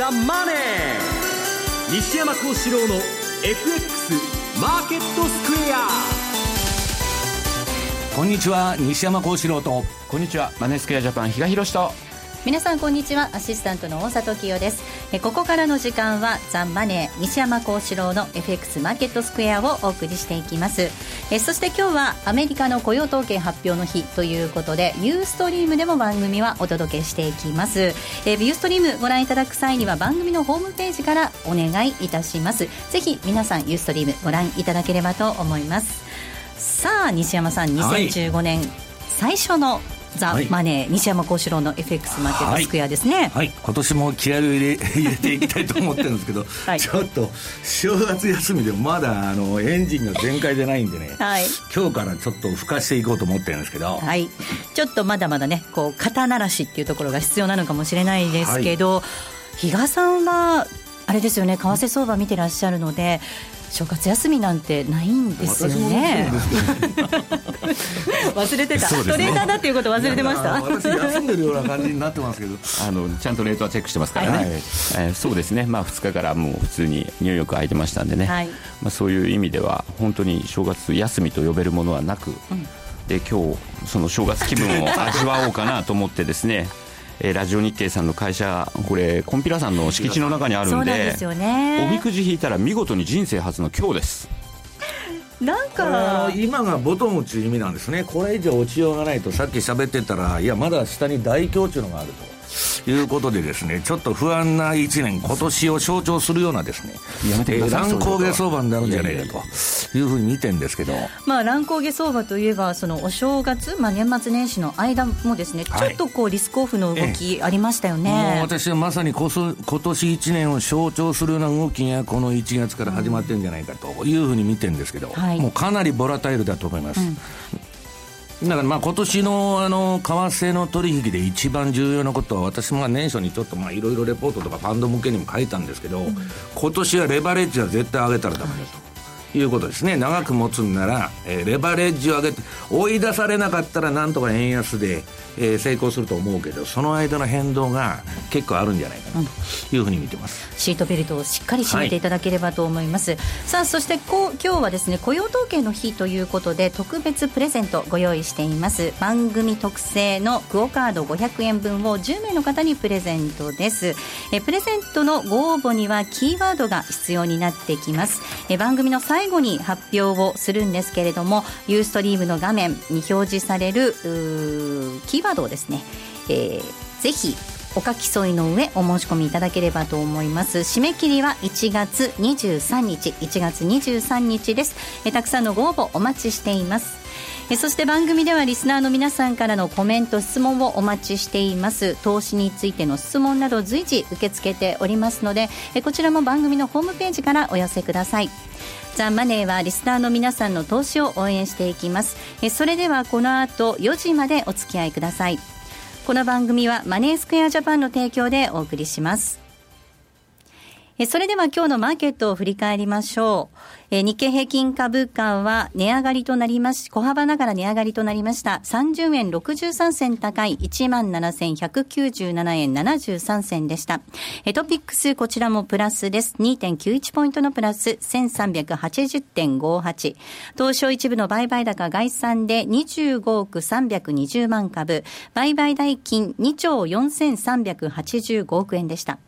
ザ・マネー」西山幸四郎の FX マーケットスクエア。こんにちは西山幸四郎と。こんにちはマネースクエアジャパン比嘉宏と。皆さんこんにちは。アシスタントの大里清ですえここからの時間はザンマネー西山幸四郎の FX マーケットスクエアをお送りしていきます。えそして今日はアメリカの雇用統計発表の日ということでユーストリームでも番組はお届けしていきます。えユーストリームご覧いただく際には番組のホームページからお願いいたします。ぜひ皆さんユーストリームご覧いただければと思います。さあ西山さん2015年最初のザ・マネー、西山幸四郎の FX マーケットスクエアですね、はい、はい、今年も気合を入れ 入れていきたいと思ってるんですけど、はい、ちょっと正月休みでまだあのエンジンが全開でないんでね、はい、今日からちょっと吹かしていこうと思ってるんですけど、はい、ちょっとまだまだねこう肩慣らしっていうところが必要なのかもしれないですけど、比嘉さんはあれですよね為替相場見てらっしゃるので正月休みなんてないんですよね。忘れてた、ね、トレーダーだっていうこと忘れてました。私休んでるような感じになってますけど、あのちゃんとレートはチェックしてますからね。はい、えー、そうですね。まあ2日からもう普通にニューヨーク空いてましたんでね。はい、まあそういう意味では本当に正月休みと呼べるものはなく、うん、で今日その正月気分を味わおうかなと思ってですね。えー、ラジオ日経さんの会社これコンピラさんの敷地の中にあるんでそうね、おみくじ引いたら見事に人生初の今日です。なんか今がボトムっていう意味なんですね。これ以上落ちようがないとさっき喋ってたらいやまだ下に大凶っていうのがあるということでですね、ちょっと不安な1年、今年を象徴するようなですね、えー、乱高下相場になるんじゃないかというふうに見てるんですけど。まあ、乱高下相場といえば、そのお正月、まあ、年末年始の間もですね、はい、ちょっとこうリスクオフの動きありましたよね。もう私はまさにこそ今年1年を象徴するような動きがこの1月から始まってるんじゃないかというふうに見てるんですけど、はい、もうかなりボラタイルだと思います。うんだからまあ今年のあの為替の取引で一番重要なことは私も年初にちょっといろいろレポートとかファンド向けにも書いたんですけど、今年はレバレッジは絶対上げたらダメだと。いうことですね長く持つんなら、え、レバレッジを上げて追い出されなかったらなんとか円安で、えー、成功すると思うけどその間の変動が結構あるんじゃないかなというふうに見てます、うん、シートベルトをしっかり締めていただければと思います、はい、さあそしてこう今日はですね雇用統計の日ということで特別プレゼントご用意しています。番組特製のクオカード500円分を10名の方にプレゼントです。えプレゼントのご応募にはキーワードが必要になってきます。え番組の最後に発表をするんですけれどもユーストリームの画面に表示されるキーワードをですね、えー、ぜひお書き添いの上お申し込みいただければと思います。締め切りは1月23日1月23日です。えたくさんのご応募お待ちしています。えそして番組ではリスナーの皆さんからのコメント質問をお待ちしています。投資についての質問など随時受け付けておりますのでえこちらも番組のホームページからお寄せください。ザ・マネーはリスナーの皆さんの投資を応援していきます。えそれではこの後4時までお付き合いください。この番組はマネースクエアジャパンの提供でお送りします。それでは今日のマーケットを振り返りましょう。日経平均株価は値上がりとなりまし、小幅ながら値上がりとなりました。30円63銭高い17,197円73銭でした。トピックスこちらもプラスです。2.91ポイントのプラス1380.58。東証一部の売買高概算で25億320万株。売買代金2兆4385億円でした。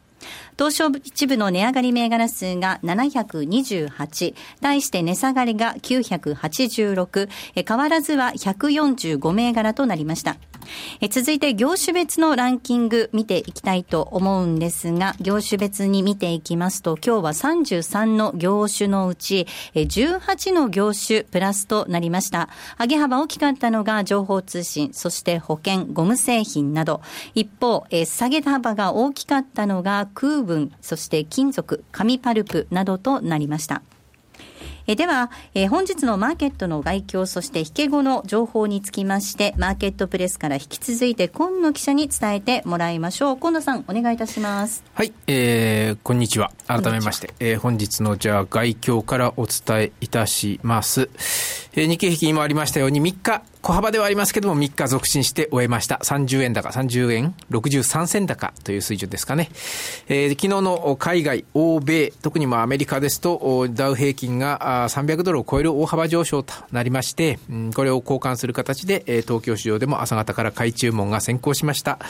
東証一部の値上がり銘柄数が728、対して値下がりが986、変わらずは145銘柄となりました。続いて業種別のランキング見ていきたいと思うんですが、業種別に見ていきますと、今日は33の業種のうち、18の業種プラスとなりました。上げ幅大きかったのが情報通信、そして保険、ゴム製品など。一方、下げ幅が大きかったのが空分、そして金属、紙パルプなどとなりました。えでは、えー、本日のマーケットの概況、そして引け後の情報につきまして、マーケットプレスから引き続いて、今野記者に伝えてもらいましょう。今野さん、お願いいたします。はい、えー、こんにちは。改めまして、えー、本日のじゃあ、概況からお伝えいたします。えー、日経平均にもありましたように、3日、小幅ではありますけども、3日続伸して終えました。30円高、30円63銭高という水準ですかね。えー、昨日の海外、欧米、特にもアメリカですと、ダウ平均が300ドルを超える大幅上昇となりまして、うん、これを交換する形で、え、東京市場でも朝方から買い注文が先行しました。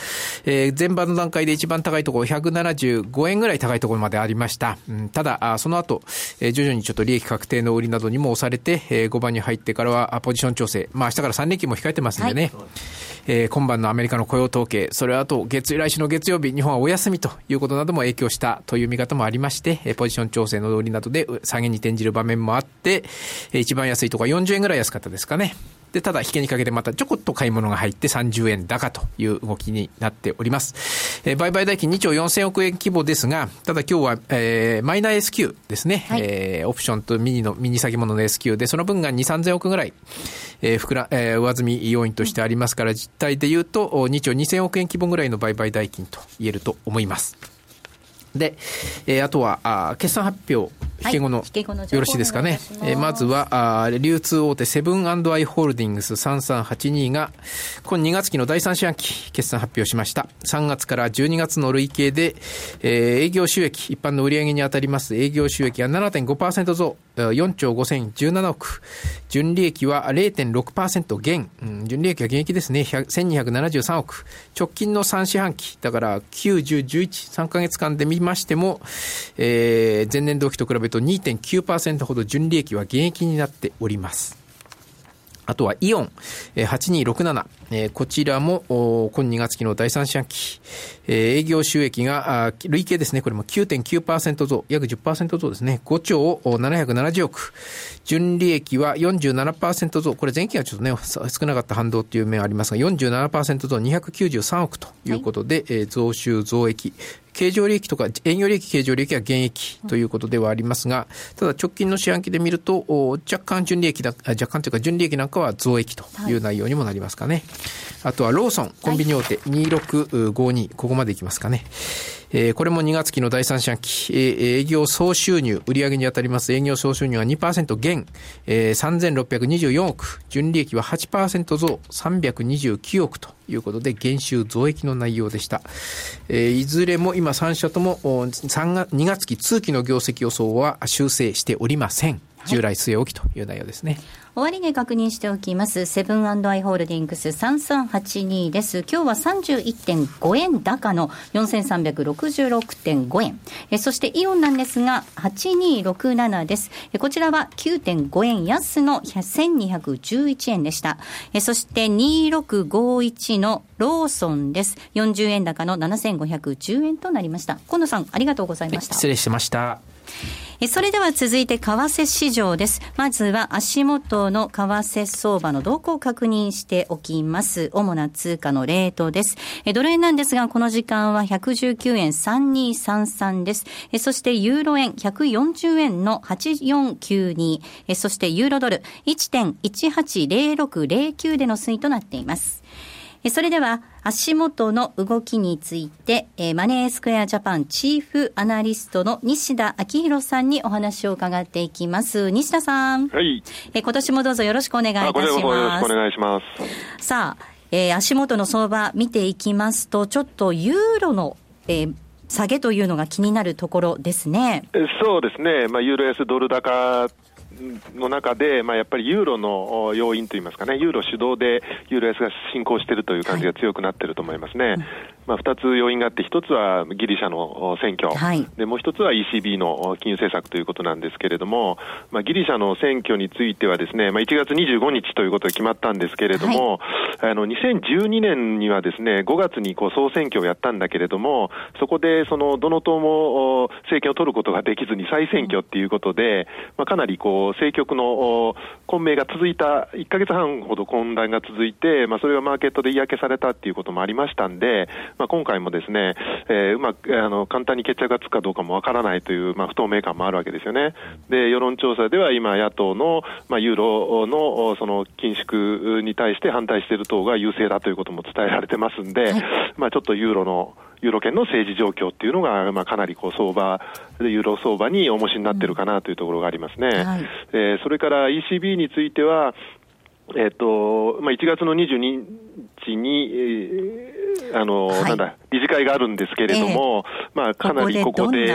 えー、前場の段階で一番高いところ、175円ぐらい高いところまでありました。うん、ただ、その後、え、徐々にちょっと利益確定の売りなどにも押されて、え、5番に入ってからはポジション調整。まあ明日から3連休も控えてますんでね、はい、えー、今晩のアメリカの雇用統計、それあと月来週の月曜日、日本はお休みということなども影響したという見方もありまして、ポジション調整の通りなどで下げに転じる場面もあって、一番安いところは40円ぐらい安かったですかね。で、ただ、引けにかけてまたちょこっと買い物が入って30円高という動きになっております。えー、売買代金2兆4000億円規模ですが、ただ今日は、えー、マイナー S q ですね、はい、えー、オプションとミニの、ミニ先物の S q で、その分が2、3000億ぐらい、えー、膨ら、えー、上積み要因としてありますから、実態で言うと、2兆2000億円規模ぐらいの売買代金と言えると思います。で、えー、あとはあ決算発表、引け後の、はい、よろしいですかね。えー、まずはあ、流通大手セブンアイ・ホールディングス3382が、今2月期の第3四半期、決算発表しました。3月から12月の累計で、えー、営業収益、一般の売上に当たります営業収益が7.5%増、4兆5017億。純利益は0.6%減。うん、純利益は減益ですね。1273億。直近の3四半期、だから9、10、11、3ヶ月間で見ましても、えー、前年同期と比べると2.9%ほど純利益は減益になっております。あとはイオン、8267、こちらも、今2月期の第3四半期、営業収益が、累計ですね、これも9.9%増、約10%増ですね、5兆770億。純利益は47%増、これ前期はちょっとね、少なかった反動という面ありますが、47%増。293億ということで、はい、増収増益。経常利益とか営業利益、経常利益は減益ということではありますが、ただ直近の四半期で見ると、若干純利益だ、若干というか純利益なんかは増益という内容にもなりますかね。はい、あとはローソン、コンビニ大手、2652、ここまでいきますかね。えー、これも2月期の第3四半期、えー、営業総収入、売上に当たります営業総収入は2%減、えー、3624億、純利益は8%増、329億ということで、減収増益の内容でした。えー、いずれも今今3社とも3月2月期通期の業績予想は修正しておりません。従来据え置きという内容ですね。終値確認しておきます。セブンアイ・ホールディングス3382です。今日は31.5円高の4366.5円。えそしてイオンなんですが8267です。えこちらは9.5円安の1211円でした。えそして2651のローソンです。40円高の7510円となりました。今野さん、ありがとうございました。失礼しました。それでは続いて為替市場です。まずは足元の為替相場の動向を確認しておきます。主な通貨のレートです。ドル円なんですが、この時間は119円3233です。そしてユーロ円140円の8492。そしてユーロドル1.180609での推移となっています。それでは、足元の動きについて、えマネースクエアジャパンチーフアナリストの西田明宏さんにお話を伺っていきます。西田さん。はい。え今年もどうぞよろしくお願いいたします。よろしくお願いします。さあ、えー、足元の相場見ていきますと、ちょっとユーロの、えー、下げというのが気になるところですね。そうですね。まあ、ユーロ安ドル高の中で、まあ、やっぱりユーロの要因といいますかね、ユーロ主導でユーロ安が進行しているという感じが強くなっていると思いますね。はい、まあ、2つ要因があって、1つはギリシャの選挙、はい、でもう1つは ECB の金融政策ということなんですけれども、まあ、ギリシャの選挙についてはですね、まあ、1月25日ということが決まったんですけれども、はい、あの2012年にはですね5月にこう総選挙をやったんだけれども、そこでそのどの党も政権を取ることができずに再選挙っていうことで、まあ、かなりこう政局の混迷が続いた、1か月半ほど混乱が続いて、まあ、それがマーケットで嫌気されたっていうこともありましたんで、まあ、今回もですね、えー、うまくあの簡単に決着がつくかどうかもわからないという、まあ、不透明感もあるわけですよね。で世論調査では今、野党の、まあ、ユーロのその緊縮に対して反対している党が優勢だということも伝えられてますんで、はい、まあ、ちょっとユーロのユーロ圏の政治状況っていうのが、まあ、かなりこう相場で、ユーロ相場に重しになってるかなというところがありますね。はい、えー、それから ECB については、えっ、ー、と、まあ、1月の22日に、えー、あの、はい、なんだ、理事会があるんですけれども、えー、まあ、かなりここで、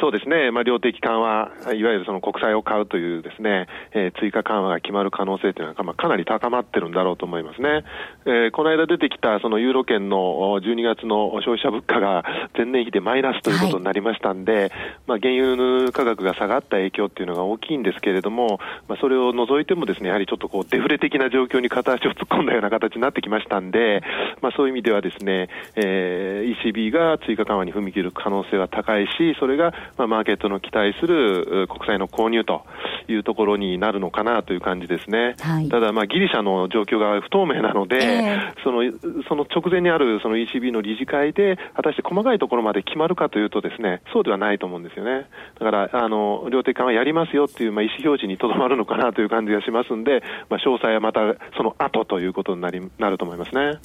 そうですね、まあ、量的緩和、いわゆるその国債を買うというですね、えー、追加緩和が決まる可能性というのは、まあ、かなり高まってるんだろうと思いますね。えー、この間出てきたそのユーロ圏の12月の消費者物価が前年比でマイナスということになりましたんで、はい、まあ、原油価格が下がった影響っていうのが大きいんですけれども、まあ、それを除いてもですね、やはりちょっとこうデフレ的な状況に片足を突っ込んだような形になってきましたんで、まあ、そういう意味ではですね、えー、ECB が追加緩和に踏み切る可能性は高いし、それがまあマーケットの期待する国債の購入というところになるのかなという感じですね。はい、ただ、まあ、ギリシャの状況が不透明なので、えー、そのその直前にあるその ECB の理事会で、果たして細かいところまで決まるかというとですね、そうではないと思うんですよね。だから、あの、量的緩和やりますよっていう、まあ、意思表示にとどまるのかなという感じがしますんで、まあ、詳細はまたその後ということになりなると思いますね。はい。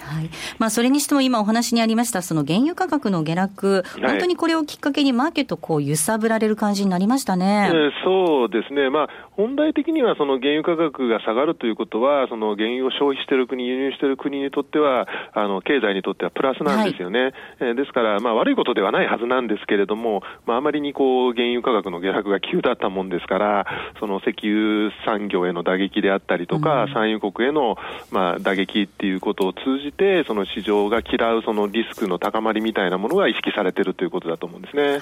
まあ、それにしても今お話にありました、その原油価格の下落、本当にこれをきっかけにマーケットこう揺さぶられる感じになりましたね。えー、そうですね。まあ、本来的にはその原油価格が下がるということは、その原油を消費している国、輸入している国にとっては、あの経済にとってはプラスなんですよね。はい、えー、ですから、まあ、悪いことではないはずなんですけれども、まあ、あまりにこう原油価格の下落が急だったもんですから、その石油産業への打撃であったりとか、うん、産油国への、まあ、打撃っていうことを通じて、その市場が嫌うそのリスクの高まりみたいなものが意識されているということだと思うんですね。はい、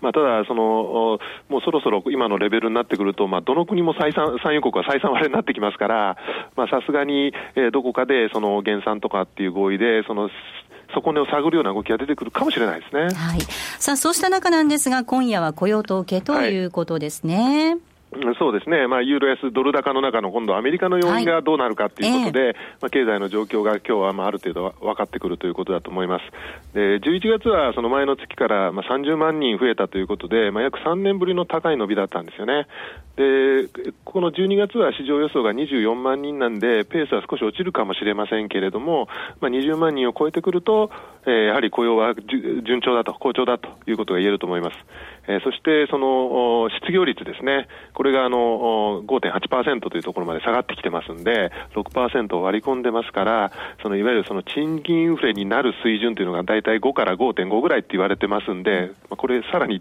まあ、ただその、もうそろそろ今のレベルになってくると、まあ、どの国も採算、産油国は採算割れになってきますから、さすがに、えー、どこかでその減産とかっていう合意で、その底根を探るような動きが出てくるかもしれないですね。はい。さあ、そうした中なんですが、今夜は雇用統計ということですね。はいそうですね、まあ、ユーロ安ドル高の中の今度、アメリカの要因がどうなるかということで、はいえー、まあ、経済の状況が今日はまあある程度分かってくるということだと思います。で11月はその前の月からまあ30万人増えたということで、まあ、約3年ぶりの高い伸びだったんですよね。でこの12月は市場予想が24万人なんで、ペースは少し落ちるかもしれませんけれども、まあ、20万人を超えてくると、えー、やはり雇用は順調だと、好調だということが言えると思います。えー、そしてその失業率ですね、これがあの5.8%というところまで下がってきてますんで、6%を割り込んでますから、そのいわゆるその賃金インフレになる水準というのが大体5から5.5ぐらいって言われてますんで、これさらに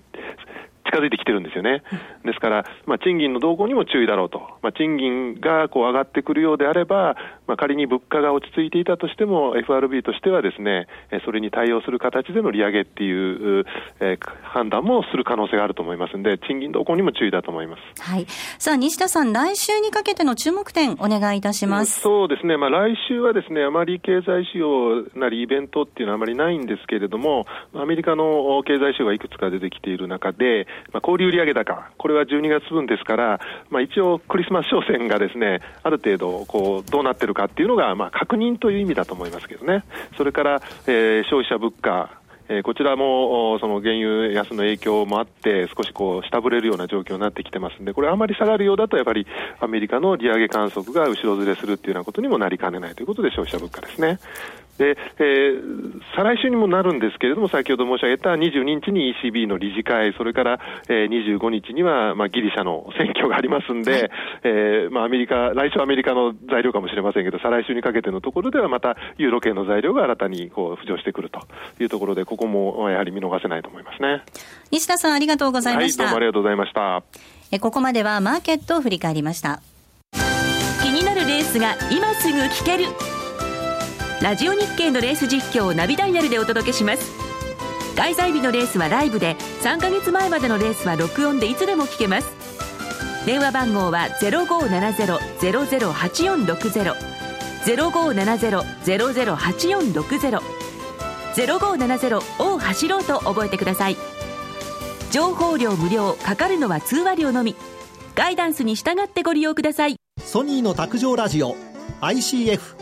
近づいてきてるんですよね。ですから、まあ、賃金の動向にも注意だろうと。まあ、賃金がこう上がってくるようであれば、まあ、仮に物価が落ち着いていたとしても、FRB としてはですね、それに対応する形での利上げっていう、えー、判断もする可能性があると思いますんで、賃金動向にも注意だと思います。はい。さあ、西田さん、来週にかけての注目点、お願いいたします。そうですね。まあ、来週はですね、あまり経済指標なりイベントっていうのはあまりないんですけれども、アメリカの経済指標がいくつか出てきている中で、まあ、小売売上高、これは12月分ですから、まあ、一応、クリスマス商戦がですねある程度こうどうなってるかっていうのが、まあ、確認という意味だと思いますけどね、それから、えー、消費者物価、えこちらもその原油安の影響もあって、少しこう下振れるような状況になってきてますんで、これ、あまり下がるようだと、やっぱりアメリカの利上げ観測が後ろずれするっていうようなことにもなりかねないということで、消費者物価ですね。で、えー、再来週にもなるんですけれども、先ほど申し上げた22日に ECB の理事会、それから、えー、25日には、まあ、ギリシャの選挙がありますんで、はい、えー、まあ、アメリカ、来週はアメリカの材料かもしれませんけど、再来週にかけてのところでは、またユーロ系の材料が新たにこう浮上してくるというところで、ここもやはり見逃せないと思いますね。西田さん、ありがとうございました。はい、どうもありがとうございました。えここまではマーケットを振り返りました。気になるレースが今すぐ聞ける。ラジオ日経のレース実況をナビダイヤルでお届けします。開催日のレースはライブで3ヶ月前までのレースは録音でいつでも聞けます。電話番号は0570-008460 0570-008460 0570を走ろうと覚えてください。情報量無料かかるのは通話料のみ。ガイダンスに従ってご利用ください。ソニーの卓上ラジオ ICF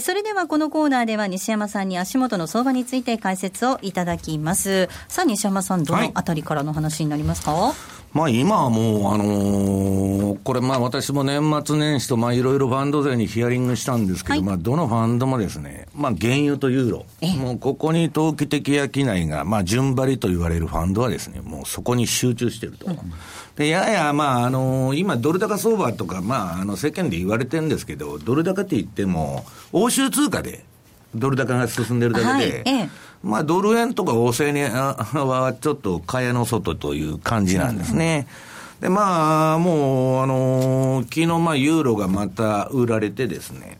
それではこのコーナーでは西山さんに足元の相場について解説をいただきます。さあ西山さん、どのあたりからの話になりますか、はいまあ今はもう、あのー、これまあ私も年末年始とまあいろいろファンド税にヒアリングしたんですけど、はい、まあどのファンドもですね、まあ原油とユーロ、もうここに投機的商いが、まあ順張りと言われるファンドはですね、もうそこに集中してると。うん。で、やや、まあ、あのー、今、ドル高相場とか、まあ、あの、世間で言われてるんですけど、ドル高って言っても、欧州通貨で、ドル高が進んでるだけで、はいええ、まあ、ドル円とか欧勢にはちょっと蚊帳の外という感じなんですね。で、まあ、もう、あのー、昨日、まあ、ユーロがまた売られてですね、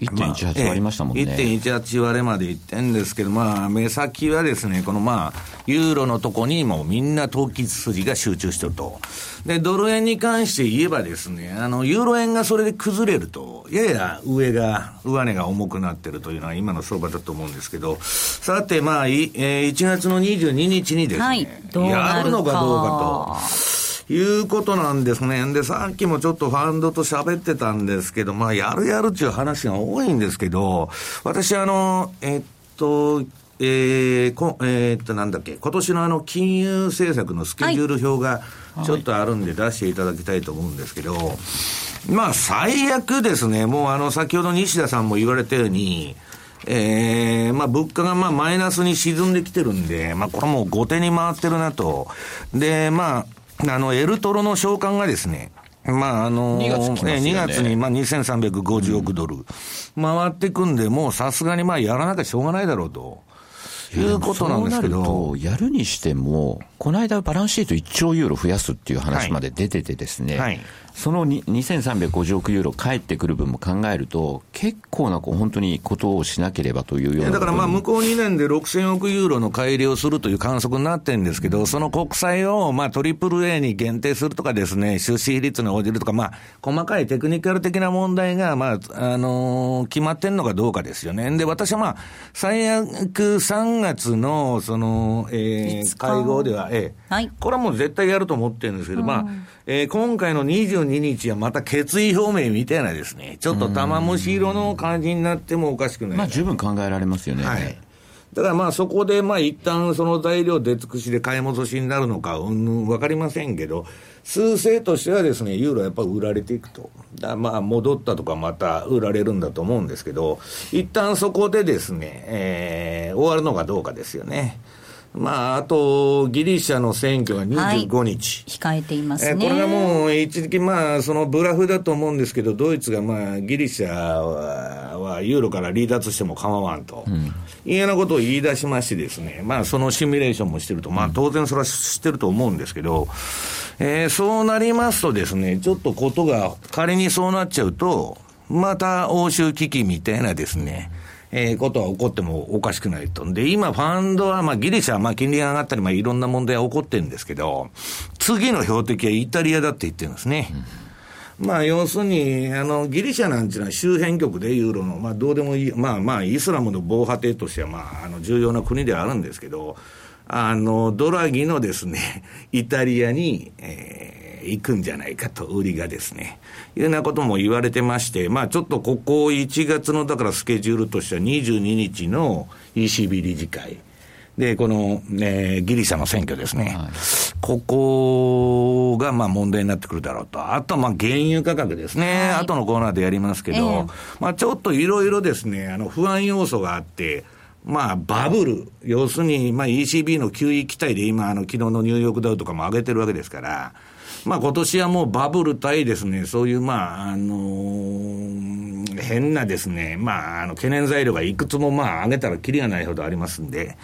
1.18割りましたもんね。1.18割れまでいってんですけど、まあ、目先はですね、このまあ、ユーロのとこにもみんな投機筋が集中してると。で、ドル円に関して言えばですね、あの、ユーロ円がそれで崩れると、やや上が、上値が重くなってるというのは今の相場だと思うんですけど、さて、まあ、いえー、1月の22日にですね、はい、やるのかどうかと。いうことなんですね。で、さっきもちょっとファンドと喋ってたんですけど、まあ、やるやるっていう話が多いんですけど、私、あの、えっと、えー、こえー、っと、なんだっけ、今年のあの、金融政策のスケジュール表がちょっとあるんで出していただきたいと思うんですけど、はい、まあ、最悪ですね、もうあの、先ほど西田さんも言われたように、えー、まあ物価がまあマイナスに沈んできてるんで、まあこれもう後手に回ってるなと。で、まあ、あの、エルトロの償還がですね、まあ、あのー、2月,、ね、2月に、まあ、2350億ドル、回ってくんで、もうさすがに、まあ、やらなきゃしょうがないだろうと。いうことなんですけど。やるにしても、この間バランスシート1兆ユーロ増やすっていう話まで出ててですね、はいはいその2350億ユーロ返ってくる分も考えると、結構な本当にことをしなければというようなだからまあ向こう2年で6000億ユーロの改良をするという観測になってるんですけど、その国債をまあトリプル A に限定するとかですね、出資比率に応じるとか、まあ細かいテクニカル的な問題がまあ、あのー、決まってんのかどうかですよね。で、私はまあ、最悪3月のその、えー、会合では、ええ、はい、これはもう絶対やると思ってるんですけど、まあ、えー、今回の22日はまた決意表明みたいなですね、ちょっと玉虫色の感じになってもおかしくない。まあ十分考えられますよね。はい。だからまあそこでまあ一旦その材料出尽くしで買い戻しになるのか、うん、わかりませんけど、数勢としてはですね、ユーロやっぱ売られていくと。だまあ戻ったとかまた売られるんだと思うんですけど、一旦そこでですね、えー、終わるのかどうかですよね。まあ、あと、ギリシャの選挙が25日。はい、控えていますね。これがもう、一時期、まあ、そのブラフだと思うんですけど、ドイツが、まあ、ギリシャははユーロから離脱しても構わんと、うん、いうようなことを言い出しましてですね、まあ、そのシミュレーションもしてると、まあ、当然それは知ってると思うんですけど、えー、そうなりますとですね、ちょっとことが、仮にそうなっちゃうと、また欧州危機みたいなですね、うんえー、ことは起こってもおかしくないと。で、今、ファンドは、まあ、ギリシャは、まあ、金利が上がったり、まあ、いろんな問題は起こってるんですけど、次の標的はイタリアだって言ってるんですね。うん、まあ、要するに、あの、ギリシャなんていうのは周辺局でユーロの、まあ、どうでもいい、まあまあ、イスラムの防波堤としては、まあ、あの、重要な国ではあるんですけど、あの、ドラギのですね、イタリアに、えー行くんじゃないかと、売りがですね。いうようなことも言われてまして、まあちょっとここ1月の、だからスケジュールとしては22日の ECB 理事会。で、この、えー、ギリシャの選挙ですね。はい、ここが、まあ問題になってくるだろうと。あと、まあ原油価格ですね。はい、後のコーナーでやりますけど、えー、まあちょっといろいろですね、あの、不安要素があって、まあ、バブル、要するに、まあ、ECB の9位期待で今、あの、昨日のニューヨークダウとかも上げてるわけですから、まあ今年はもうバブル対ですね、そういうまあ、あのー、変なですね、まあ、あの、懸念材料がいくつもまあ、上げたらきりがないほどありますんで、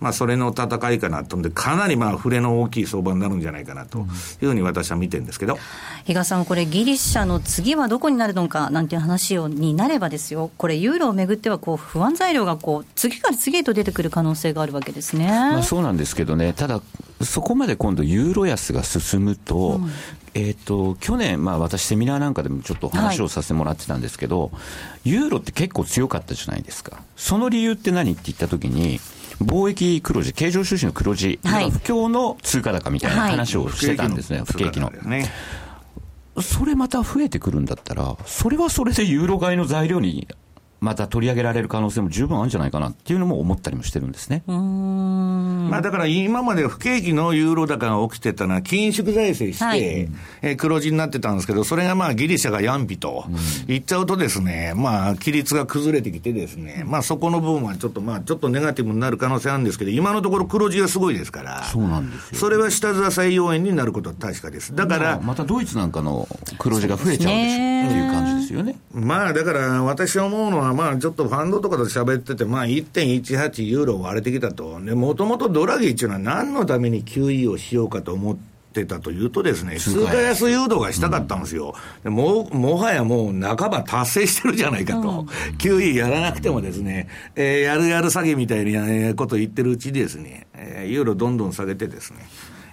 まあ、それの戦いかなと。んで、かなりまあ、触れの大きい相場になるんじゃないかなと。いうふうに私は見てるんですけど。比嘉さん、これ、ギリシャの次はどこになるのかなんていう話になればですよ、これ、ユーロをめぐってはこう不安材料がこう次から次へと出てくる可能性があるわけですね。まあ、そうなんですけどね、ただ、そこまで今度、ユーロ安が進むと、うん、えーと、去年、まあ、私、セミナーなんかでもちょっと話をさせてもらってたんですけど、はい、ユーロって結構強かったじゃないですか、その理由って何って言ったときに、貿易黒字、経常収支の黒字、はい、不況の通貨高みたいな話をしてたんですね、不景気の。ね、それまた増えてくるんだったら、それはそれでユーロ買いの材料にまた取り上げられる可能性も十分あるんじゃないかなっていうのも思ったりもしてるんですね。まあだから今まで不景気のユーロ高が起きてたのは緊縮財政して、はい、え黒字になってたんですけど、それがまあギリシャがヤンピと言っちゃうとですね、まあ規律が崩れてきてですね、まあそこの部分はちょっとまあちょっとネガティブになる可能性あるんですけど、今のところ黒字がすごいですから、そうなんですよ。それは下支え要因になることは確かです。だから、またドイツなんかの黒字が増えちゃうでしょっていう感じですよね。まあだから私は思うのは、まあちょっとファンドとかと喋ってて、まあ、1.18ユーロ割れてきたと、もともとドラギっていうのは何のために QE をしようかと思って、たというとですね、通貨安誘導がしたかったんですよ。うん、ももはやもう半ば達成してるじゃないかと。うん、QE やらなくてもですね、えー、やるやる詐欺みたいなことを言ってるうちにですね、えー、ユーロどんどん下げてですね、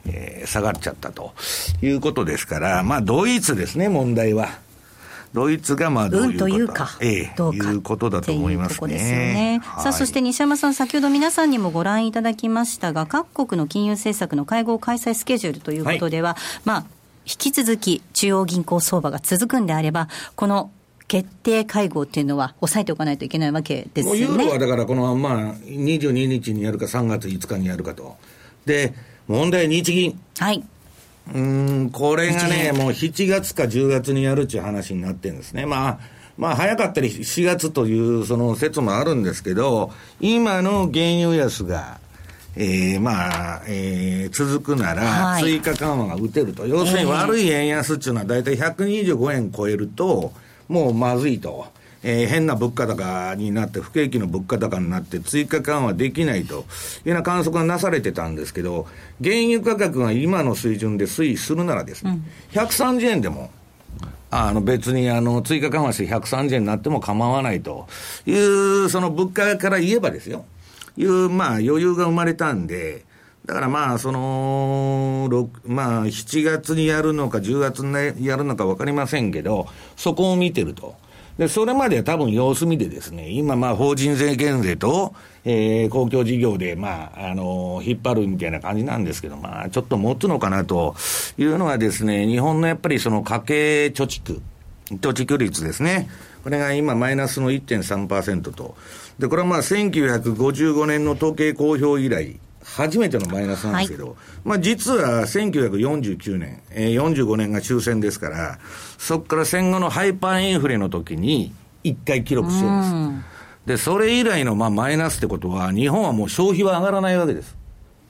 えー、下がっちゃったということですから、まあ、ドイツですね、問題は。ドイツがまあどういうこと、いうか、ええ、どうかいうことだと思いますね。ですよね。はい、さあ、そして西山さん、先ほど皆さんにもご覧いただきましたが、各国の金融政策の会合開催スケジュールということでは、はい、まあ、引き続き中央銀行相場が続くんであれば、この決定会合っていうのは、抑えておかないといけないわけですよね。ユーロはだから、このまあ、22日にやるか、3月5日にやるかと。で、問題、日銀。はい。うん、これがね、もう7月か10月にやるっていう話になってるんですね。まあ、まあ早かったり4月というその説もあるんですけど、今の原油安が、えー、まあ、えー、続くなら、追加緩和が打てると。はい、要するに悪い円安っていうのは大体125円超えると、もうまずいと。えー、変な物価高になって、不景気の物価高になって、追加緩和できないというような観測がなされてたんですけど、原油価格が今の水準で推移するならですね、うん、130円でも、あの別にあの追加緩和して130円になっても構わないという、その物価から言えばですよ、いう、まあ余裕が生まれたんで、だからまあ、その、まあ、7月にやるのか10月にやるのか分かりませんけど、そこを見てると。で、それまでは多分様子見でですね、今まあ法人税減税と、えー、公共事業でまあ、あのー、引っ張るみたいな感じなんですけど、まあちょっと持つのかなというのはですね、日本のやっぱりその家計貯蓄、貯蓄率ですね。これが今マイナスの1.3%と。で、これはまあ1955年の統計公表以来、初めてのマイナスなんですけど、はい、まあ実は1949年、えー、45年が終戦ですから、そこから戦後のハイパーインフレの時に一回記録してるんです。で、それ以来のまあマイナスってことは、日本はもう消費は上がらないわけです。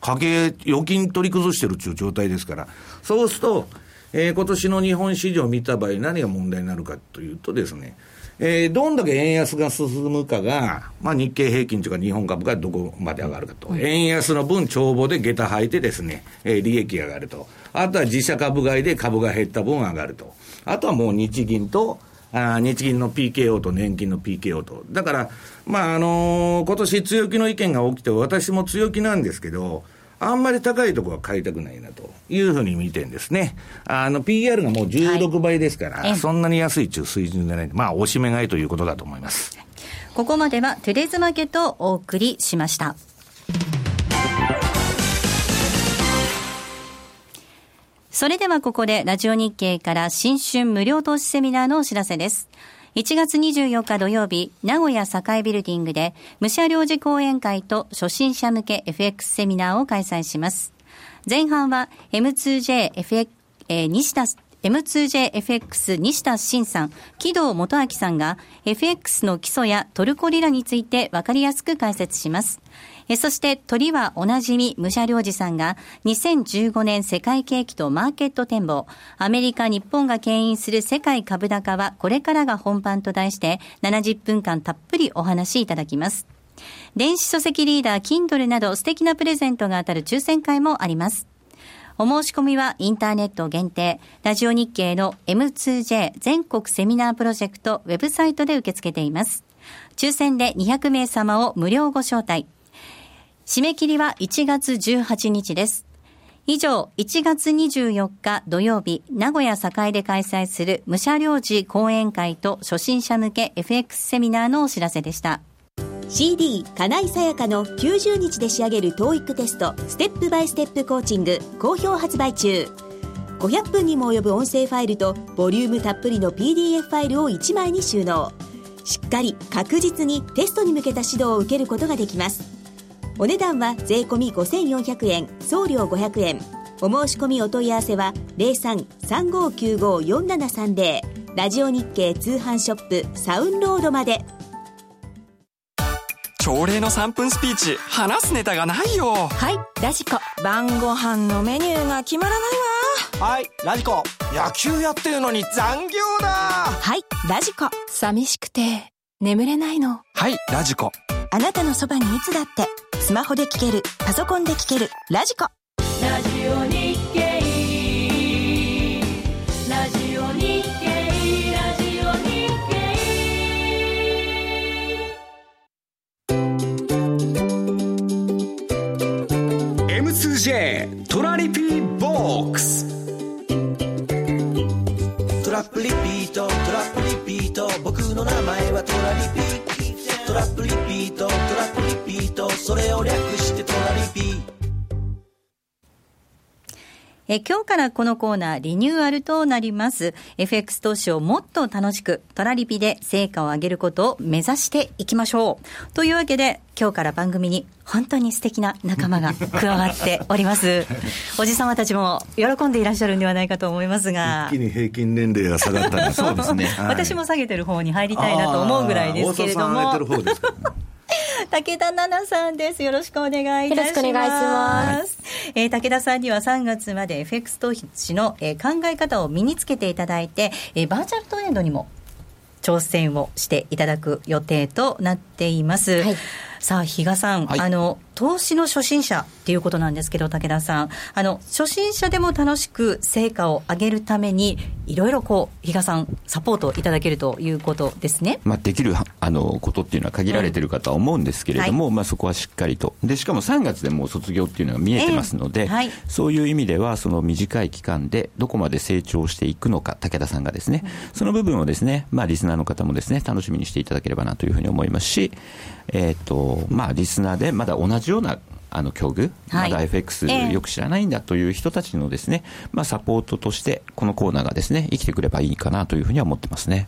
家計、預金取り崩してるっていう状態ですから。そうすると、えー、今年の日本市場を見た場合何が問題になるかというとですね、えー、どんだけ円安が進むかが、まあ、日経平均というか日本株がどこまで上がるかと。うん、円安の分、帳簿で下駄履いてですね、えー、利益が上がると。あとは自社株買いで株が減った分上がると。あとはもう日銀と、あ日銀の PKO と年金の PKO と。だから、まあ、あのー、今年強気の意見が起きて、私も強気なんですけど、あんまり高いところは買いたくないなというふうに見てんですね。あの、PR がもう16倍ですから、はい、そんなに安い中水準じゃない。まあ、おしめ買いということだと思います。ここまではトゥデイズマーケットをお送りしました。それではここでラジオ日経から新春無料投資セミナーのお知らせです。1月24日土曜日、名古屋栄ビルディングで、武者領事講演会と初心者向け FX セミナーを開催します。前半は M2JFX、えー、西田 M2JFX 西田慎さん、木戸元明さんが FX の基礎やトルコリラについてわかりやすく解説します。えそして鳥はおなじみ武者良二さんが2015年世界景気とマーケット展望アメリカ、日本が牽引する世界株高はこれからが本番と題して70分間たっぷりお話しいただきます。電子書籍リーダー Kindle など素敵なプレゼントが当たる抽選会もあります。お申し込みはインターネット限定、ラジオ日経の M2J 全国セミナープロジェクトウェブサイトで受け付けています。抽選で200名様を無料ご招待。締め切りは1月18日です。以上、1月24日土曜日、名古屋栄で開催する武者領事講演会と初心者向け FX セミナーのお知らせでした。CD 金井さやかの90日で仕上げる TOEIC テストステップバイステップコーチング好評発売中500分にも及ぶ音声ファイルとボリュームたっぷりの PDF ファイルを1枚に収納しっかり確実にテストに向けた指導を受けることができますお値段は税込5400円送料500円。お申し込みお問い合わせは0335954730ラジオ日経通販ショップサウンロードまで。朝礼の3分スピーチ話すネタがないよ。はいラジコ。晩ご飯のメニューが決まらないわ。はいラジコ。野球やってるのに残業だ。はいラジコ。寂しくて眠れないの。はいラジコ。あなたのそばにいつだってスマホで聞けるパソコンで聞けるラジコ。ラジオ日経ラジオ日経ラジオ日経 M2J トラリピーボックス。トラップリピートトラップリピート。僕の名前はトラリピトトラップリピートトラップリピートそれを略してトラリピート。え今日からこのコーナーリニューアルとなります。FX 投資をもっと楽しく、トラリピで成果を上げることを目指していきましょう。というわけで、今日から番組に本当に素敵な仲間が加わっております。おじさまたちも喜んでいらっしゃるんではないかと思いますが。一気に平均年齢が下がったそうですね。私も下げてる方に入りたいなと思うぐらいですけれども。武田奈々さんです。よろしくお願いいたします。よろしくお願いします。えー、武田さんには3月まで FX 投資の、えー、考え方を身につけていただいて、えー、バーチャルトレンドにも挑戦をしていただく予定となっています。はいさあ、比嘉さん、はい、あの、投資の初心者っていうことなんですけど、武田さん、あの、初心者でも楽しく成果を上げるために、いろいろこう、比嘉さん、サポートいただけるということですね。まあ、できる、あの、ことっていうのは限られてるかとは思うんですけれども、うんはい、まあ、そこはしっかりと。で、しかも3月でもう卒業っていうのが見えてますので、えーはい、そういう意味では、その短い期間でどこまで成長していくのか、武田さんがですね、うん、その部分をですね、まあ、リスナーの方もですね、楽しみにしていただければなというふうに思いますし、えっ、ー、と、まあ、リスナーでまだ同じようなあの境遇、はい、まだ FX よく知らないんだという人たちのですね、えー、まあ、サポートとして、このコーナーがですね、生きてくればいいかなというふうには思ってますね。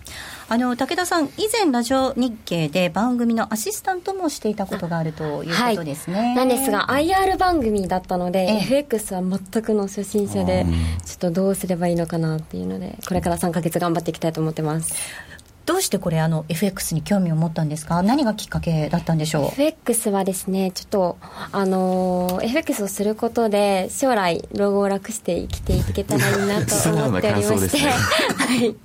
あの、武田さん、以前、ラジオ日経で番組のアシスタントもしていたことがあるということですね。はい、なんですが、IR 番組だったので、えー、FX は全くの初心者で、ちょっとどうすればいいのかなっていうので、これから3か月頑張っていきたいと思ってます。どうしてこれあの FX に興味を持ったんですか？何がきっかけだったんでしょう？FX はですねちょっとあの FX をすることで将来老後を楽して生きていけたらいいなと思っておりまして、ね、はい。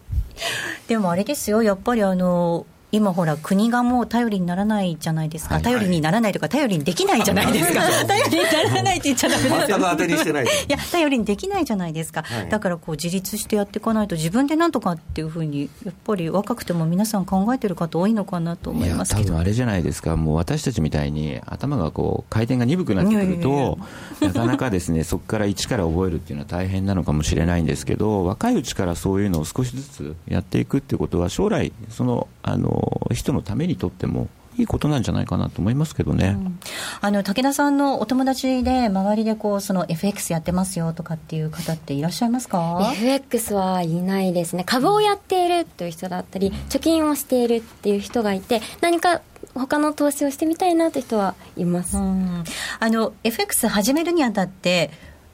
でもあれですよやっぱりあの今ほら国がもう頼りにならないじゃないですか、はいはい、頼りにならないとか頼りにできないじゃないですか。頼りにならないって言っちゃダメです全く当てにしてないいや頼りにできないじゃないですか、はい、だからこう自立してやっていかないと自分でなんとかっていうふうにやっぱり若くても皆さん考えてる方多いのかなと思いますけど多分あれじゃないですかもう私たちみたいに頭がこう回転が鈍くなってくるとなかなかですねそこから一から覚えるっていうのは大変なのかもしれないんですけど若いうちからそういうのを少しずつやっていくっていうことは将来そのあの人のため目にとってもいいことなんじゃないかなと思いますけどね、うん、あの武田さんのお友達で周りでこうその FX やってますよとかっていう方っていらっしゃいますか？FX はいないですね。株をやっているという人だったり貯金をしているっていう人がいて何か他の投資をしてみたいなという人はいます、うん、あの FX 始めるにあたって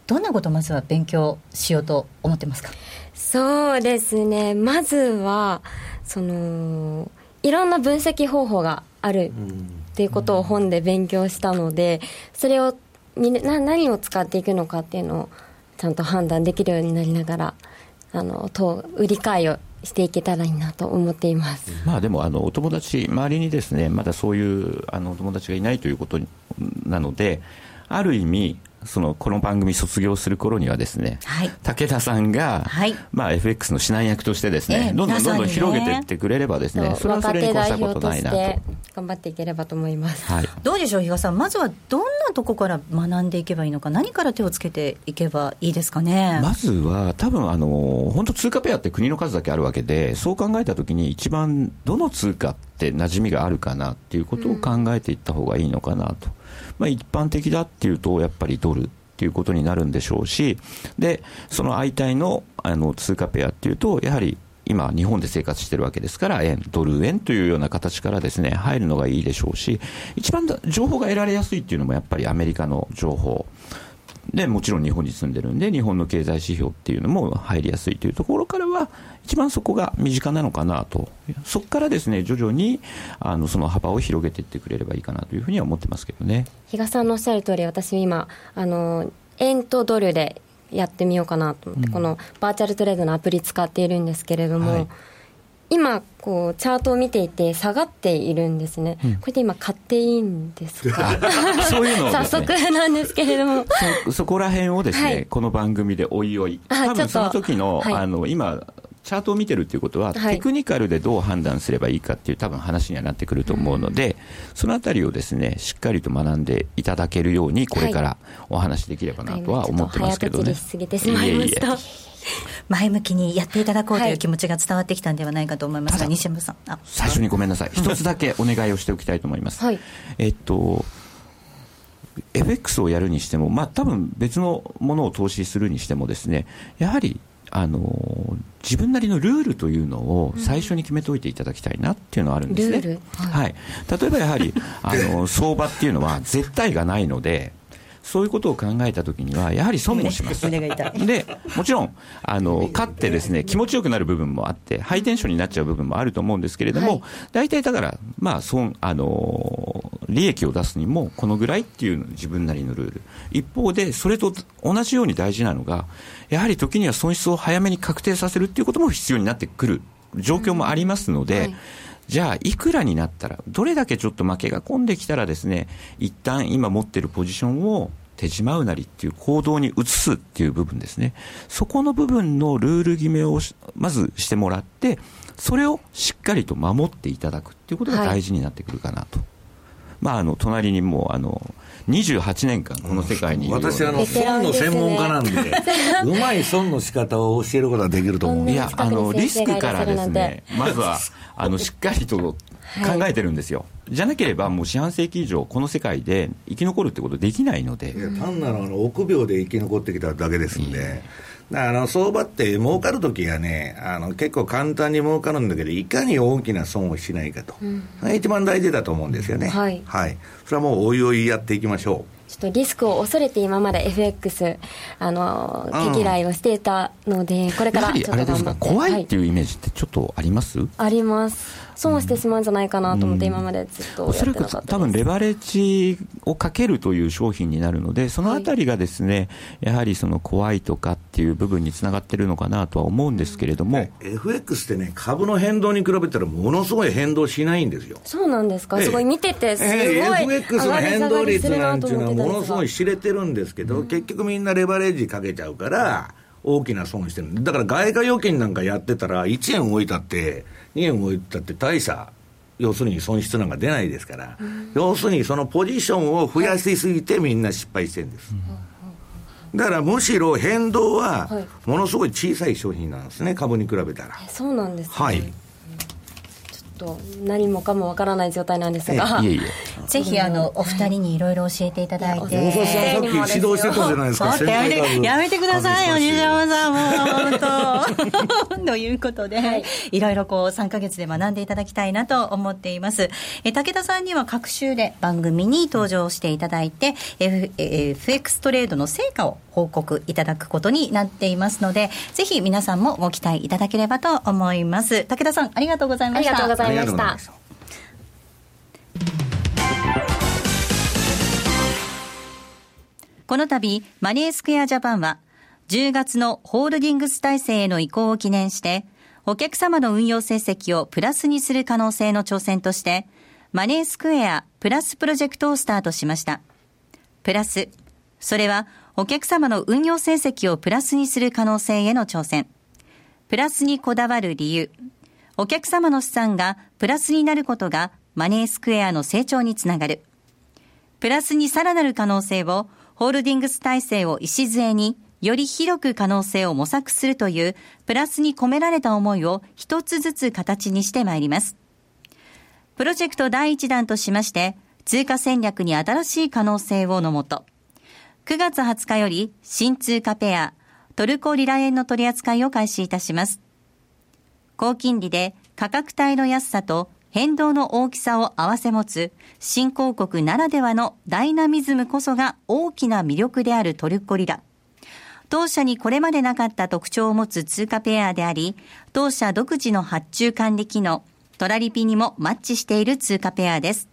どんなことをまずは勉強しようと思ってますか？そうですね。まずはそのいろんな分析方法があるっていうことを本で勉強したので、それをな何を使っていくのかっていうのをちゃんと判断できるようになりながらあのと売り買いをしていけたらいいなと思っています。まあでもあのお友達周りにですねまだそういうあのお友達がいないということなのである意味そのこの番組卒業する頃にはですね、はい、武田さんが、はい、まあ FX の指南役としてですね、えー、どんどんどんどん広げていってくれればですね、それはそれに越したことないなと。頑張っていければと思います。はい、どうでしょう比嘉さん、まずはどんなとこから学んでいけばいいのか、何から手をつけていけばいいですかね？まずは多分あの本当通貨ペアって国の数だけあるわけで、そう考えたときに一番どの通貨って馴染みがあるかなっていうことを考えていった方がいいのかなと。まあ、一般的だっていうと、やっぱりドルっていうことになるんでしょうし、で、その相対のあの通貨ペアっていうと、やはり今、日本で生活してるわけですから、円、ドル円というような形からですね、入るのがいいでしょうし、一番情報が得られやすいっていうのもやっぱりアメリカの情報。で、もちろん日本に住んでるんで、日本の経済指標っていうのも入りやすいというところからは、一番そこが身近なのかなと、そこからですね徐々にあのその幅を広げていってくれればいいかなというふうには思ってますけどね。比嘉さんのおっしゃる通り、私、今あの、円とドルでやってみようかなと思って、うん、このバーチャルトレードのアプリ使っているんですけれども。はい。今こうチャートを見ていて下がっているんですね、うん、これで今買っていいんですか？そういうの、ね、早速なんですけれども。そそこら辺をですね、はい、この番組でおいおい。多分その時の、はい、あの今チャートを見てるっていうことは、はい、テクニカルでどう判断すればいいかっていう多分話にはなってくると思うので、うん、そのあたりをですねしっかりと学んでいただけるようにこれからお話できればなとは思ってますけどね。前向きにやっていただこうという気持ちが伝わってきたんではないかと思いますが、西山さん。最初にごめんなさい。一つだけお願いをしておきたいと思います、はい、えっと FX をやるにしても、まあ多分別のものを投資するにしてもですねやはりあの自分なりのルールというのを最初に決めておいていただきたいなっていうのはあるんですね。はい、はい、例えばやはりあの相場っていうのは絶対がないので。そういうことを考えたときには、やはり損もします。で、もちろん、あの、勝ってですね、気持ちよくなる部分もあって、ハイテンションになっちゃう部分もあると思うんですけれども、大体だから、まあ、損、あの、利益を出すにも、このぐらいっていう自分なりのルール。一方で、それと同じように大事なのが、やはり時には損失を早めに確定させるっていうことも必要になってくる状況もありますので、はいじゃあ、いくらになったら、どれだけちょっと負けが込んできたらですね、一旦今持ってるポジションを手じまうなりっていう行動に移すっていう部分ですね。そこの部分のルール決めをまずしてもらって、それをしっかりと守っていただくっていうことが大事になってくるかなと。はい、まあ、あの、隣にもう、あの、28年間この世界に私あの損の専門家なんで うまい損の仕方を教えることができると思う。いやあのリスクからですねまずは あのしっかりと考えてるんですよ、はい、じゃなければもう四半世紀以上この世界で生き残るってことできないので。いや単なるあの臆病で生き残ってきただけですんで、あの相場って儲かるときはねあの結構簡単に儲かるんだけどいかに大きな損をしないかと、うん、が一番大事だと思うんですよね、はい、はい、それはもうおいおいやっていきましょう。ちょっとリスクを恐れて今まで FX あの毛嫌いをしていたので、これからちょっと頑張って。怖いっていうイメージってちょっとあります、はい、あります損してしまうんじゃないかなと思って、今までずっとおそらく多分レバレッジをかけるという商品になるので、そのあたりがですね、やはりその怖いとかっていう部分につながってるのかなとは思うんですけれども、FX ってね、株の変動に比べたら、ものすごい変動しないんですよ。そうなんですか、すごい見てて、すごい、えー、FX の変動率なんていうのは、ものすごい知れてるんですけど、結局みんなレバレッジかけちゃうから、大きな損してる。だから外貨預金なんかやってたら、1円動いたって、2円動いたって大差要するに損失なんか出ないですから、うん、要するにそのポジションを増やしすぎてみんな失敗してるんです。だからむしろ変動はものすごい小さい商品なんですね、株に比べたら。そうなんです、ね、はい。と何もかもわからない状態なんですが、いえいえ。ぜひあのお二人にいろいろ教えていただいて、大沢さんさっき指導してたじゃないですか。やめてやめてくださいよ西山さんもう本当。ということで、はい、いろいろこう3か月で学んでいただきたいなと思っています。え武田さんには各週で番組に登場していただいて、F、FX トレードの成果を報告いただくことになっていますのでぜひ皆さんもご期待いただければと思います。武田さんありがとうございました。ありがとうございました。この度マネースクエアジャパンは10月のホールディングス体制への移行を記念してお客様の運用成績をプラスにする可能性の挑戦として、マネースクエアプラスプロジェクトをスタートしました。プラス、それはお客様の運用成績をプラスにする可能性への挑戦。プラスにこだわる理由。お客様の資産がプラスになることがマネースクエアの成長につながる。プラスにさらなる可能性をホールディングス体制を礎により広く可能性を模索するというプラスに込められた思いを一つずつ形にしてまいります。プロジェクト第1弾としまして、通貨戦略に新しい可能性をのもと、9月20日より新通貨ペア、トルコリラ円の取り扱いを開始いたします。高金利で価格帯の安さと変動の大きさを併せ持つ新興国ならではのダイナミズムこそが大きな魅力であるトルコリラ。当社にこれまでなかった特徴を持つ通貨ペアであり、当社独自の発注管理機能、トラリピにもマッチしている通貨ペアです。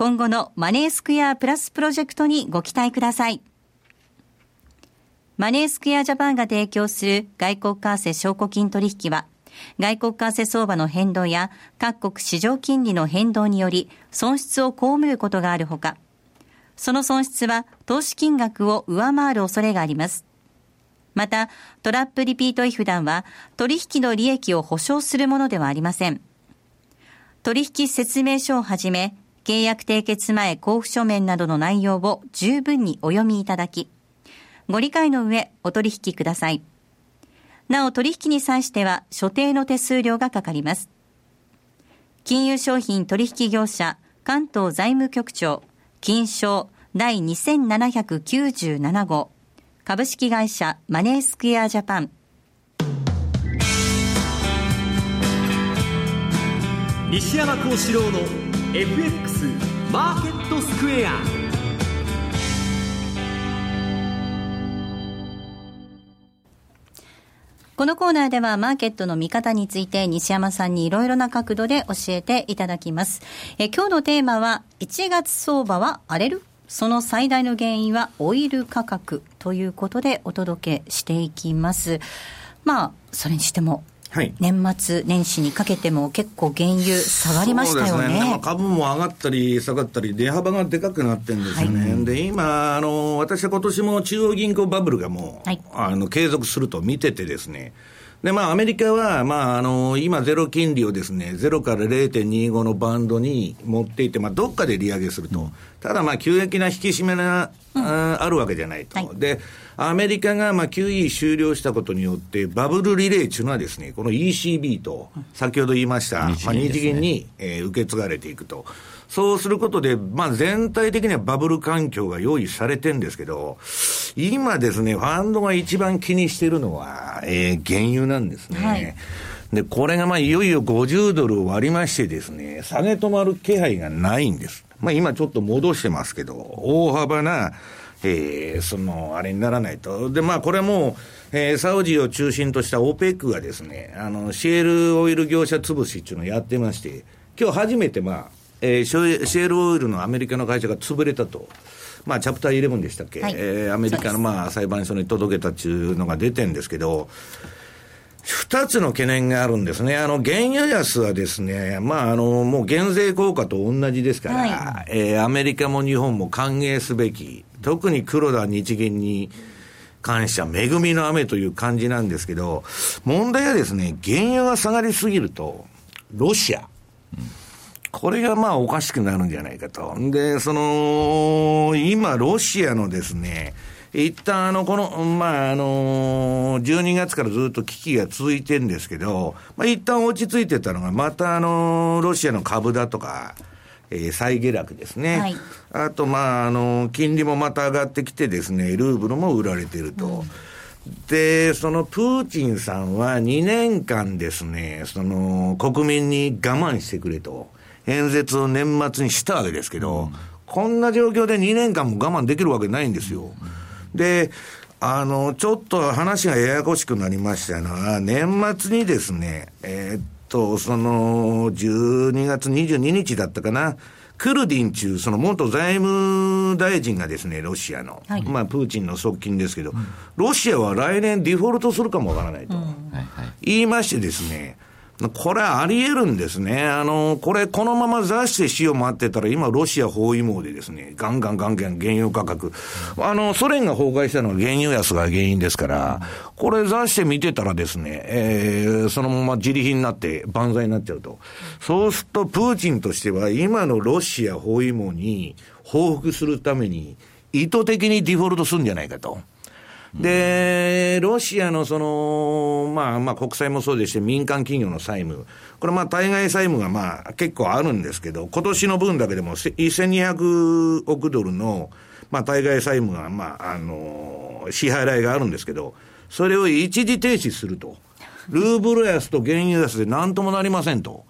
今後のマネースクエアプラスプロジェクトにご期待ください。マネースクエアジャパンが提供する外国為替証拠金取引は、外国為替相場の変動や各国市場金利の変動により損失を被ることがあるほか、その損失は投資金額を上回る恐れがあります。また、トラップリピート違反団は取引の利益を保証するものではありません。取引説明書をはじめ、契約締結前交付書面などの内容を十分にお読みいただき、ご理解の上お取引ください。なお取引に際しては所定の手数料がかかります。金融商品取引業者関東財務局長金賞第2797号株式会社マネースクエアジャパン西山幸四郎の FX マーケットスクエアこのコーナーではマーケットの見方について西山さんにいろいろな角度で教えていただきます。え今日のテーマは1月相場は荒れる？その最大の原因はオイル価格ということでお届けしていきます。まあ、それにしてもはい、年末年始にかけても結構原油下がりましたよね。ね株も上がったり下がったり、出幅がでかくなってるんですよね。はい、で、今、あの、私は今年も中央銀行バブルがもう、はい、あの、継続すると見ててですね、で、まあ、アメリカは、まあ、あの、今、ゼロ金利をですね、0から0.25のバンドに持っていって、まあ、どっかで利上げすると。うん、ただ、まあ、急激な引き締めが、うん、あるわけじゃないと。はい、で、アメリカが、まあ、QE 終了したことによって、バブルリレーというのはですね、この ECB と、先ほど言いました、日銀、ね、まあ、日銀に、えー、受け継がれていくと。そうすることで、まあ、全体的にはバブル環境が用意されてるんですけど、今ですね、ファンドが一番気にしているのは、えー、原油なんですね。はいで、これがまあいよいよ50ドルを割りましてですね、下げ止まる気配がないんです。まあ今ちょっと戻してますけど、大幅な、えー、その、あれにならないと。で、まあこれも、えー、サウジを中心とした OPEC がですね、あの、シェールオイル業者潰しっていうのをやってまして、今日初めてまあ、えー、シェールオイルのアメリカの会社が潰れたと。まあ、チャプター11でしたっけ、はい、えー、アメリカのまあ裁判所に届けたっていうのが出てるんですけど、二つの懸念があるんですね。あの、原油安はですね、まあ、あの、もう減税効果と同じですから、はい、えー、アメリカも日本も歓迎すべき、特に黒田日銀に関しては恵みの雨という感じなんですけど、問題はですね、原油が下がりすぎると、ロシア、これがまあおかしくなるんじゃないかと。で、その、今、ロシアのですね、一旦あの、この、まあ、あの、12月からずっと危機が続いてるんですけど、まあ、一旦落ち着いてたのが、またあの、ロシアの株だとか、えー、再下落ですね。はい、あと、まあ、あの、金利もまた上がってきてですね、ルーブルも売られてると。うんで、そのプーチンさんは2年間ですね、その国民に我慢してくれと。演説を年末にしたわけですけど、うん、こんな状況で2年間も我慢できるわけないんですよ。で、あの、ちょっと話がややこしくなりましたのは、年末にですね、えー、っと、その、12月22日だったかな、クルディン中、その元財務大臣がですね、ロシアの、はい、まあ、プーチンの側近ですけど、うん、ロシアは来年デフォルトするかもわからないと。うん言いましてですね、これあり得るんですね。あの、これこのまま座して死を待ってたら、今ロシア包囲網でですね、ガンガンガンガン原油価格。あの、ソ連が崩壊したのは原油安が原因ですから、これ座して見てたらですね、えー、そのまま自利品になって万歳になっちゃうと。そうすると、プーチンとしては今のロシア包囲網に報復するために、意図的にデフォルトするんじゃないかと。で、ロシアのその、まあまあ国債もそうでして民間企業の債務、これまあ対外債務がまあ結構あるんですけど、今年の分だけでも1200億ドルのまあ対外債務がまああの、支払いがあるんですけど、それを一時停止すると。ルーブル安と原油安で何ともなりませんと。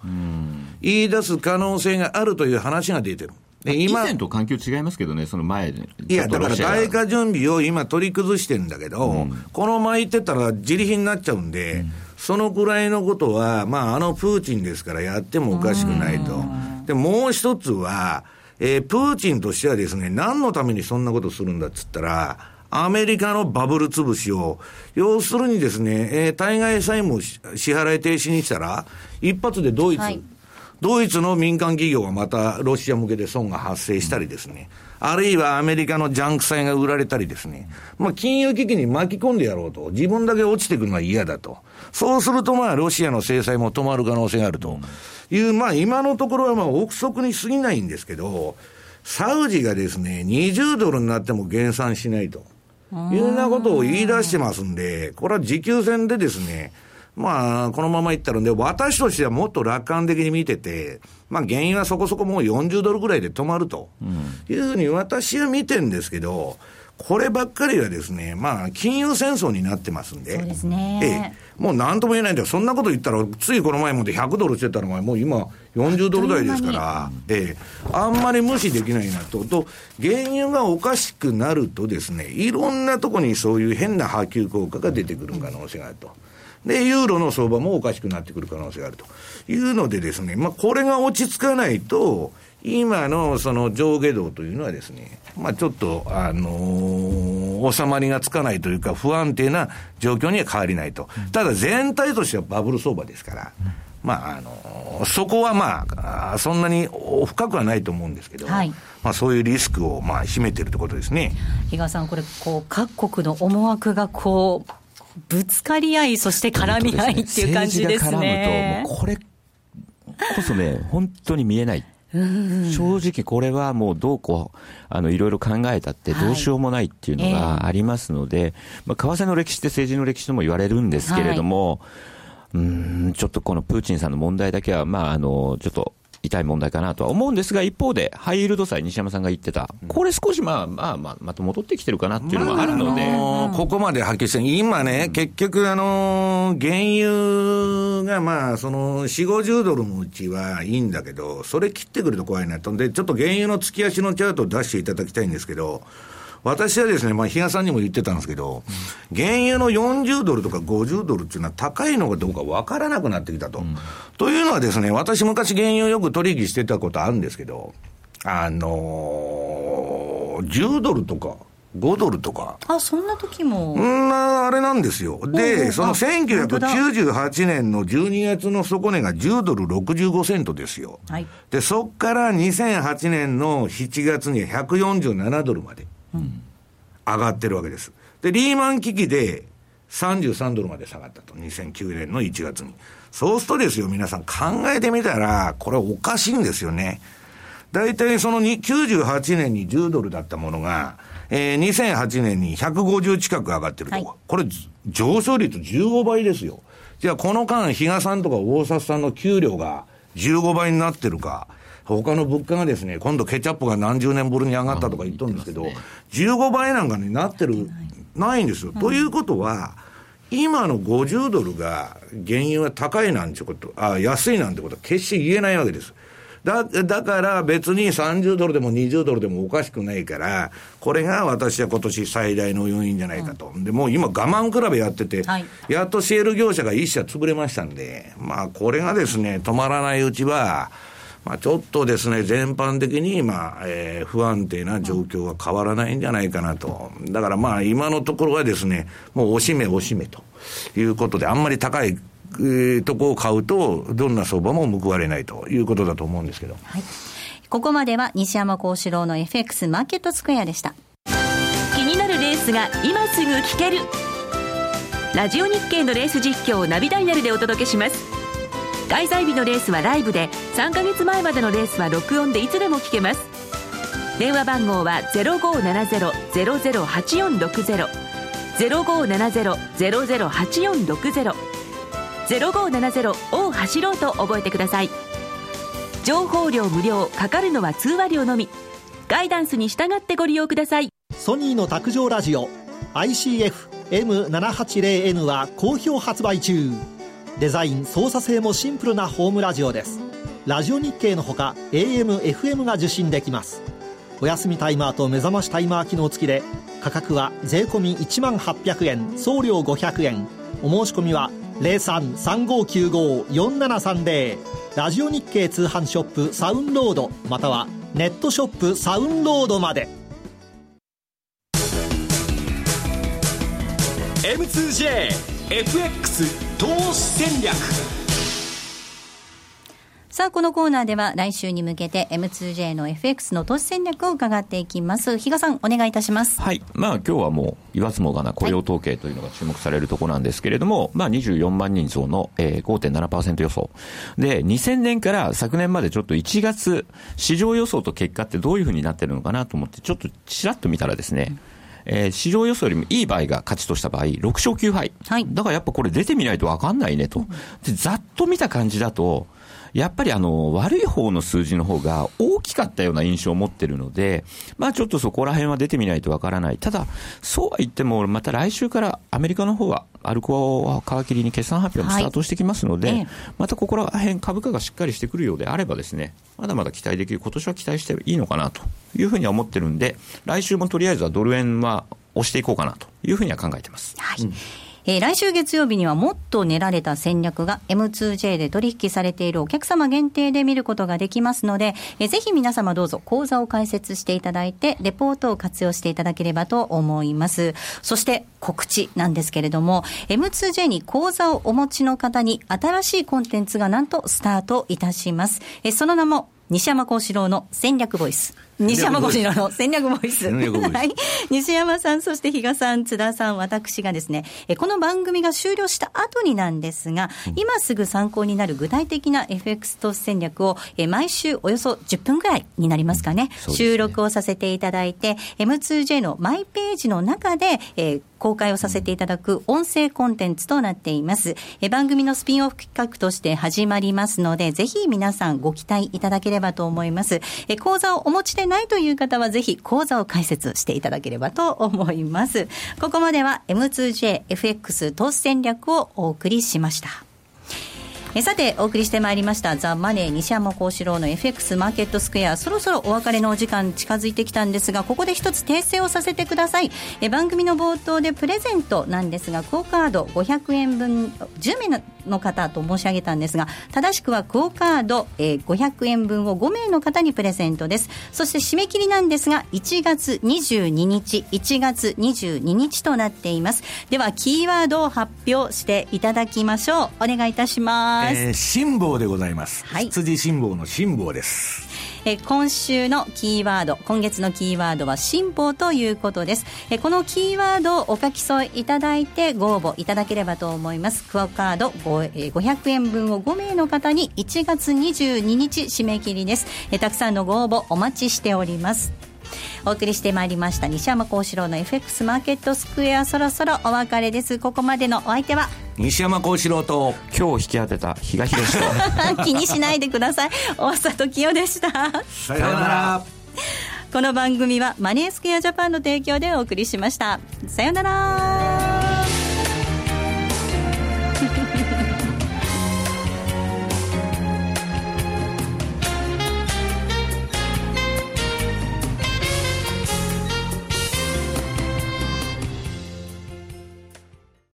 言い出す可能性があるという話が出てる。で今以前と環境違いますけどね、その前で。いや、だから外貨準備を今取り崩してるんだけど、うん、このまま言ってたら自利品になっちゃうんで、うん、そのぐらいのことは、まあ、あのプーチンですからやってもおかしくないと。で、もう一つは、えー、プーチンとしてはですね、何のためにそんなことするんだっつったら、アメリカのバブル潰しを、要するにですね、えー、対外債務支払い停止にしたら、一発でドイツ、はいドイツの民間企業がまたロシア向けで損が発生したりですね、あるいはアメリカのジャンク債が売られたりですね、まあ、金融危機に巻き込んでやろうと、自分だけ落ちてくるのは嫌だと。そうすると、まあ、ロシアの制裁も止まる可能性があるという、まあ、今のところはまあ、憶測に過ぎないんですけど、サウジがですね、20ドルになっても減産しないと。いうようなことを言い出してますんで、これは持久戦でですね、まあ、このままいったらで、私としてはもっと楽観的に見てて、まあ、原因はそこそこもう40ドルぐらいで止まるというふうに私は見てるんですけど、こればっかりはですね、まあ、金融戦争になってますんで、そうですね。ええ、もうなんとも言えないんだよ。そんなこと言ったら、ついこの前まで100ドルしてたのが、もう今、40ドル台ですから、ええ、あんまり無視できないなと。と、原油がおかしくなるとですね、いろんなとこにそういう変な波及効果が出てくる可能性があると。で、ユーロの相場もおかしくなってくる可能性があるというのでですね、まあ、これが落ち着かないと、今のその上下動というのはですね、まあ、ちょっと、あのー、収まりがつかないというか、不安定な状況には変わりないと。ただ全体としてはバブル相場ですから、まあ、あのー、そこはまあ、そんなに深くはないと思うんですけど、はい、まあ、そういうリスクをまあ秘めてるということですね。比嘉さん、これ、こう、各国の思惑がこう、ぶつかり合い、そして絡み合いっていう感じですね。これこそね、本当に見えない。正直これはもうどうこう、あの、いろいろ考えたってどうしようもないっていうのがありますので、はいえー、まあ、為替の歴史って政治の歴史とも言われるんですけれども、はい、うん、ちょっとこのプーチンさんの問題だけは、まあ、あの、ちょっと痛い問題かなとは思うんですが、一方で、ハイイールド債、西山さんが言ってた、これ少しまあまあまあ、また戻ってきてるかなっていうのもあるので。まあ、ここまではっきりして、今ね、結局、あの、原油がまあ、その、4、50ドルのうちはいいんだけど、それ切ってくると怖いなと。で、ちょっと原油の月足のチャートを出していただきたいんですけど、私はですね、まあ、比嘉さんにも言ってたんですけど、原油の40ドルとか50ドルっていうのは高いのかどうか分からなくなってきたと。うん、というのはですね、私昔原油よく取引してたことあるんですけど、あのー、10ドルとか、5ドルとか。あ、そんな時も。んな、あれなんですよ。で、その1998年の12月の底値が10ドル65セントですよ。はい、で、そっから2008年の7月に147ドルまで。上がってるわけです。で、リーマン危機で33ドルまで下がったと。2009年の1月に。そうするとですよ、皆さん考えてみたら、これおかしいんですよね。大体その98年に10ドルだったものが、えー、2008年に150近く上がってると。はい、これ上昇率15倍ですよ。じゃあこの間、比嘉さんとか大札さんの給料が15倍になってるか。他の物価がですね、今度ケチャップが何十年ぶりに上がったとか言っとるんですけど、ね、15倍なんかになってる、ないんですよ。ということは、今の50ドルが原油は高いなんてこと、あ安いなんてことは決して言えないわけです。だ、だから別に30ドルでも20ドルでもおかしくないから、これが私は今年最大の要因じゃないかと。うん、で、もう今我慢比べやってて、はい、やっとシェール業者が一社潰れましたんで、まあこれがですね、止まらないうちは、まあ、ちょっとですね、全般的に、まあえー、不安定な状況は変わらないんじゃないかなと。だからまあ、今のところはですね、もうおしめおしめということで、あんまり高い、えー、とこを買うと、どんな相場も報われないということだと思うんですけど。はい。ここまでは西山幸四郎の FX マーケットスクエアでした。気になるレースが今すぐ聞ける。ラジオ日経のレース実況をナビダイヤルでお届けします。開催日のレースはライブで3ヶ月前までのレースは録音でいつでも聞けます。電話番号は0570-008460 0570-008460 0570を走ろうと覚えてください。情報量無料かかるのは通話料のみ。ガイダンスに従ってご利用ください。ソニーの卓上ラジオ ICF-M780N は好評発売中。デザイン操作性もシンプルなホームラジオです。ラジオ日経のほか AM、FM が受信できます。お休みタイマーと目覚ましタイマー機能付きで価格は税込1万800円送料500円。お申し込みは0335954730ラジオ日経通販ショップサウンロードまたはネットショップサウンロードまで。M2JFX 投資戦略さあ、このコーナーでは来週に向けて M2J の FX の投資戦略を伺っていきます。比嘉さん、お願いいたします。はい。まあ、今日はもう、言わずもがな雇用統計というのが注目されるところなんですけれども、はい、まあ、24万人増の、えー、5.7%予想。で、2000年から昨年までちょっと1月、市場予想と結果ってどういうふうになってるのかなと思って、ちょっとちらっと見たらですね、うんえー、市場予想よりもいい場合が勝ちとした場合、6勝9敗。はい、だからやっぱこれ出てみないと分かんないねと。で、ざっと見た感じだと、やっぱりあの、悪い方の数字の方が大きかったような印象を持ってるので、まあちょっとそこら辺は出てみないとわからない。ただ、そうは言っても、また来週からアメリカの方は、アルコア皮切りに決算発表もスタートしてきますので、はい、またここら辺株価がしっかりしてくるようであればですね、まだまだ期待できる、今年は期待していいのかなというふうには思ってるんで、来週もとりあえずはドル円は押していこうかなというふうには考えてます。はい、うんえー、来週月曜日にはもっと練られた戦略が M2J で取引されているお客様限定で見ることができますので、えー、ぜひ皆様どうぞ講座を開設していただいて、レポートを活用していただければと思います。そして告知なんですけれども、M2J に講座をお持ちの方に新しいコンテンツがなんとスタートいたします。えー、その名も、西山幸四郎の戦略ボイス。西山越郎の戦略ボイス。はい。西山さん、そして比嘉さん、津田さん、私がですね、この番組が終了した後になんですが、うん、今すぐ参考になる具体的な FX 投資戦略を、毎週およそ10分ぐらいになりますかね、うん、ね収録をさせていただいて、M2J のマイページの中で、えー、公開をさせていただく音声コンテンツとなっています。え番組のスピンオフ企画として始まりますので、ぜひ皆さんご期待いただければればと思います。え講座をお持ちでないという方はぜひ講座を開設していただければと思います。ここまでは M2JFX 投資戦略をお送りしました。えさてお送りしてまいりました「ザ・マネー西山幸四郎の FX マーケットスクエア」そろそろお別れのお時間近づいてきたんですがここで一つ訂正をさせてくださいえ番組の冒頭でプレゼントなんですがクオ・カード500円分10名の方と申し上げたんですが正しくはクオ・カード、えー、500円分を5名の方にプレゼントですそして締め切りなんですが1月22日1月22日となっていますではキーワードを発表していただきましょうお願いいたしますます。えー、辛抱でございます。はい。羊辛抱の辛抱です。え今週のキーワード今月のキーワードは辛抱ということです。えこのキーワードをお書き添えいただいてご応募いただければと思います。クオカード500円分を5名の方に1月22日締め切りです。えたくさんのご応募お待ちしております。お送りしてまいりました西山幸四郎の FX マーケットスクエア。そろそろお別れです。ここまでのお相手は？西山幸四郎と。今日引き当てた比嘉宏と気にしないでください。大里清でした。さようなら。この番組はマネースクエアジャパンの提供でお送りしました。さようなら